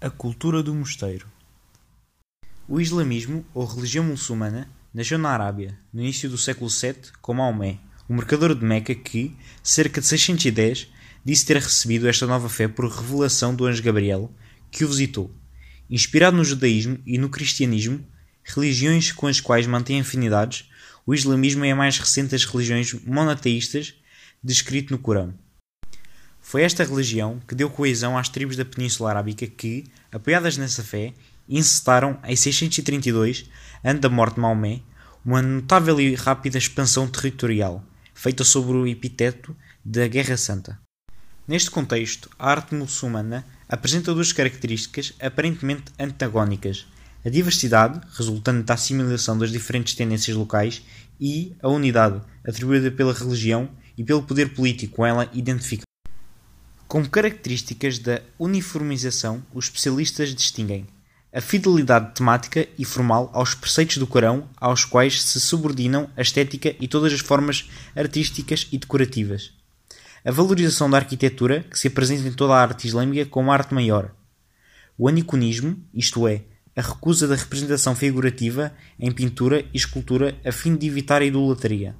A cultura do mosteiro. O islamismo, ou religião muçulmana, nasceu na Arábia, no início do século VII, com Maomé, o mercador de Meca que, cerca de 610, disse ter recebido esta nova fé por revelação do anjo Gabriel, que o visitou. Inspirado no judaísmo e no cristianismo, religiões com as quais mantém afinidades, o islamismo é a mais recente das religiões monoteístas descrito no Corão. Foi esta religião que deu coesão às tribos da Península Arábica que, apoiadas nessa fé, incitaram, em 632, ano da morte de Maomé, uma notável e rápida expansão territorial, feita sobre o epiteto da Guerra Santa. Neste contexto, a arte muçulmana apresenta duas características aparentemente antagónicas: a diversidade, resultante da assimilação das diferentes tendências locais, e a unidade, atribuída pela religião e pelo poder político com ela identificado. Como características da uniformização, os especialistas distinguem a fidelidade temática e formal aos preceitos do Corão, aos quais se subordinam a estética e todas as formas artísticas e decorativas. A valorização da arquitetura, que se apresenta em toda a arte islâmica como arte maior. O aniconismo, isto é, a recusa da representação figurativa em pintura e escultura a fim de evitar a idolatria.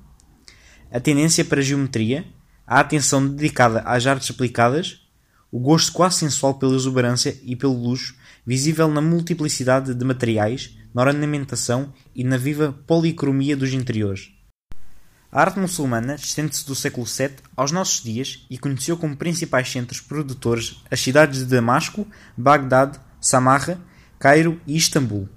A tendência para a geometria, a atenção dedicada às artes aplicadas, o gosto quase sensual pela exuberância e pelo luxo, visível na multiplicidade de materiais, na ornamentação e na viva policromia dos interiores. A arte muçulmana estende-se do século VII aos nossos dias e conheceu como principais centros produtores as cidades de Damasco, Bagdade, Samarra, Cairo e Istambul.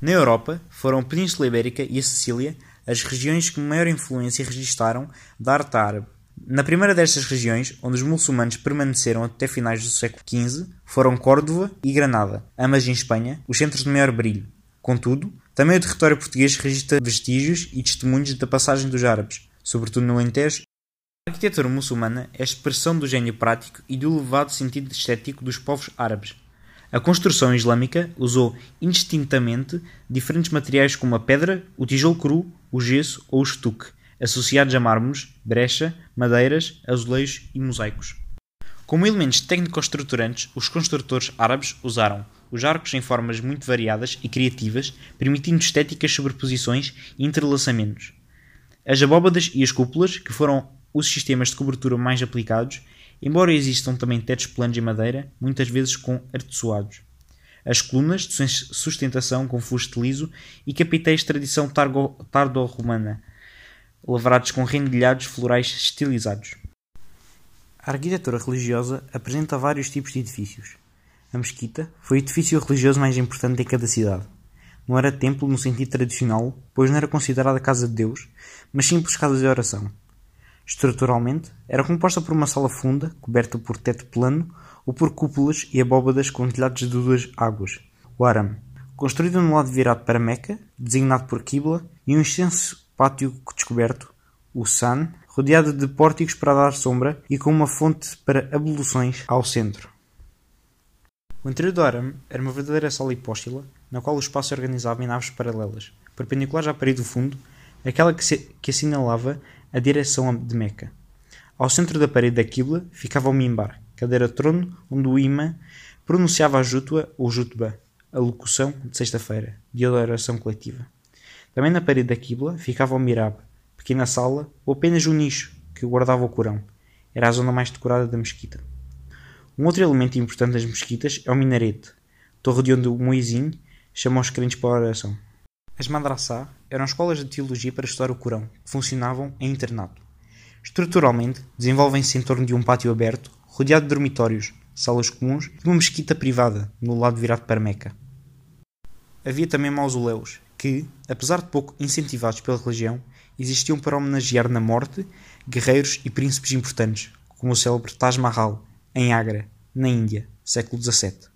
Na Europa, foram a Península Ibérica e a Sicília as regiões que maior influência registaram da arte árabe. Na primeira destas regiões, onde os muçulmanos permaneceram até finais do século XV, foram Córdoba e Granada, ambas em Espanha, os centros de maior brilho. Contudo, também o território português registra vestígios e testemunhos da passagem dos árabes, sobretudo no Alentejo. A arquitetura muçulmana é a expressão do gênio prático e do elevado sentido estético dos povos árabes. A construção islâmica usou indistintamente diferentes materiais como a pedra, o tijolo cru, o gesso ou o estuque, associados a mármores, brecha, madeiras, azulejos e mosaicos. Como elementos técnico-estruturantes, os construtores árabes usaram os arcos em formas muito variadas e criativas, permitindo estéticas sobreposições e entrelaçamentos. As abóbadas e as cúpulas, que foram os sistemas de cobertura mais aplicados, embora existam também tetos planos em madeira, muitas vezes com artesoados. As colunas de sustentação com fuste liso e capitéis de tradição tardo-romana, lavrados com rendilhados florais estilizados. A arquitetura religiosa apresenta vários tipos de edifícios. A mesquita foi o edifício religioso mais importante em cada cidade. Não era templo no sentido tradicional, pois não era considerada casa de Deus, mas simples casa de oração. Estruturalmente, era composta por uma sala funda, coberta por teto plano, ou por cúpulas e abóbadas com telhados de duas águas, o arame, construído no lado virado para Meca, designado por Qibla, e um extenso pátio descoberto, o San, rodeado de pórticos para dar sombra e com uma fonte para abluções ao centro. O interior do arame era uma verdadeira sala hipóstila, na qual o espaço se organizava em naves paralelas, perpendiculares à parede do fundo, aquela que, se, que assinalava a direção de Meca. Ao centro da parede da Qibla ficava o mimbar, cadeira-trono onde o imã pronunciava a jutwa ou jutba, a locução de sexta-feira, dia da oração coletiva. Também na parede da Qibla ficava o mirab, pequena sala ou apenas um nicho que guardava o Corão. Era a zona mais decorada da mesquita. Um outro elemento importante das mesquitas é o minarete, torre de onde o muezzin chama os crentes para a oração. As madrassá eram escolas de teologia para estudar o Corão, que funcionavam em internato. Estruturalmente, desenvolvem-se em torno de um pátio aberto, rodeado de dormitórios, salas comuns e uma mesquita privada, no lado virado para Meca. Havia também mausoléus, que, apesar de pouco incentivados pela religião, existiam para homenagear na morte guerreiros e príncipes importantes, como o célebre Taj Mahal, em Agra, na Índia, século XVII.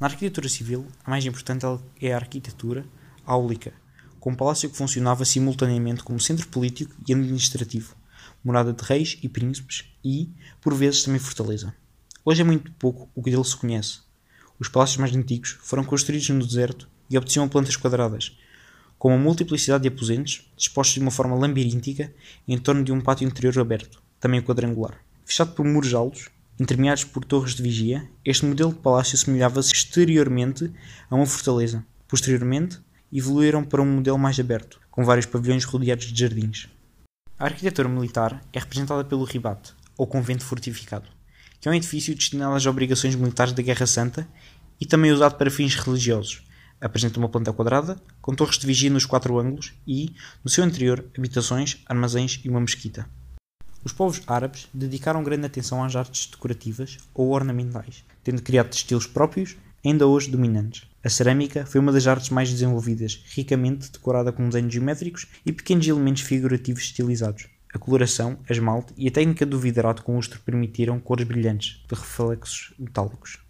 Na arquitetura civil, a mais importante é a arquitetura áulica, com um palácio que funcionava simultaneamente como centro político e administrativo, morada de reis e príncipes e, por vezes, também fortaleza. Hoje é muito pouco o que dele se conhece. Os palácios mais antigos foram construídos no deserto e obtinham plantas quadradas, com uma multiplicidade de aposentos, dispostos de uma forma labiríntica em torno de um pátio interior aberto, também quadrangular. Fechado por muros altos, Intermeados por torres de vigia, este modelo de palácio semelhava-se exteriormente a uma fortaleza. Posteriormente, evoluíram para um modelo mais aberto, com vários pavilhões rodeados de jardins. A arquitetura militar é representada pelo ribate, ou convento fortificado, que é um edifício destinado às obrigações militares da Guerra Santa e também usado para fins religiosos. Apresenta uma planta quadrada, com torres de vigia nos quatro ângulos e, no seu interior, habitações, armazéns e uma mesquita. Os povos árabes dedicaram grande atenção às artes decorativas ou ornamentais, tendo criado estilos próprios, ainda hoje dominantes. A cerâmica foi uma das artes mais desenvolvidas, ricamente decorada com desenhos geométricos e pequenos elementos figurativos estilizados. A coloração, a esmalte e a técnica do vidrato com lustre permitiram cores brilhantes, de reflexos metálicos.